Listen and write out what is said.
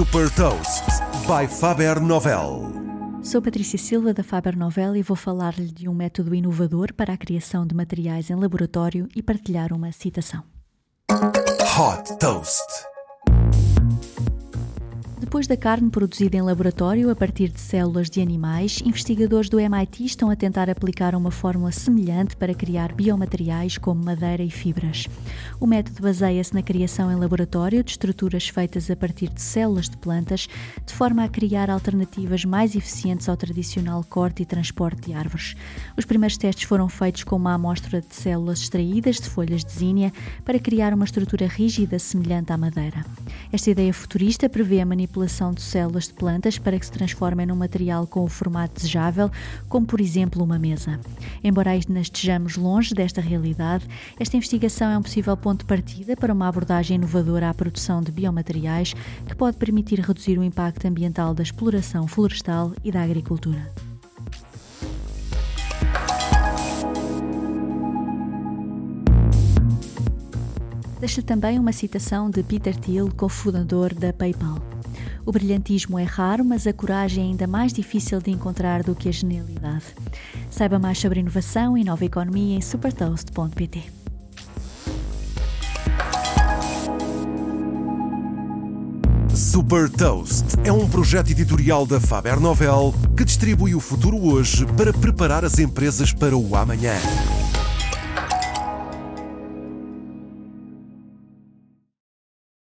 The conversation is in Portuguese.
Super Toast by Faber Novel. Sou Patrícia Silva da Faber Novel e vou falar-lhe de um método inovador para a criação de materiais em laboratório e partilhar uma citação. Hot Toast. Depois da carne produzida em laboratório a partir de células de animais, investigadores do MIT estão a tentar aplicar uma fórmula semelhante para criar biomateriais como madeira e fibras. O método baseia-se na criação em laboratório de estruturas feitas a partir de células de plantas, de forma a criar alternativas mais eficientes ao tradicional corte e transporte de árvores. Os primeiros testes foram feitos com uma amostra de células extraídas de folhas de zínia para criar uma estrutura rígida semelhante à madeira. Esta ideia futurista prevê a manipulação manipulação de células de plantas para que se transformem num material com o formato desejável, como por exemplo uma mesa. Embora ainda estejamos longe desta realidade, esta investigação é um possível ponto de partida para uma abordagem inovadora à produção de biomateriais que pode permitir reduzir o impacto ambiental da exploração florestal e da agricultura. Deixa também uma citação de Peter Thiel, cofundador da PayPal. O brilhantismo é raro, mas a coragem é ainda mais difícil de encontrar do que a genialidade. Saiba mais sobre inovação e nova economia em supertoast.pt. Super Toast é um projeto editorial da Faber Novel que distribui o futuro hoje para preparar as empresas para o amanhã.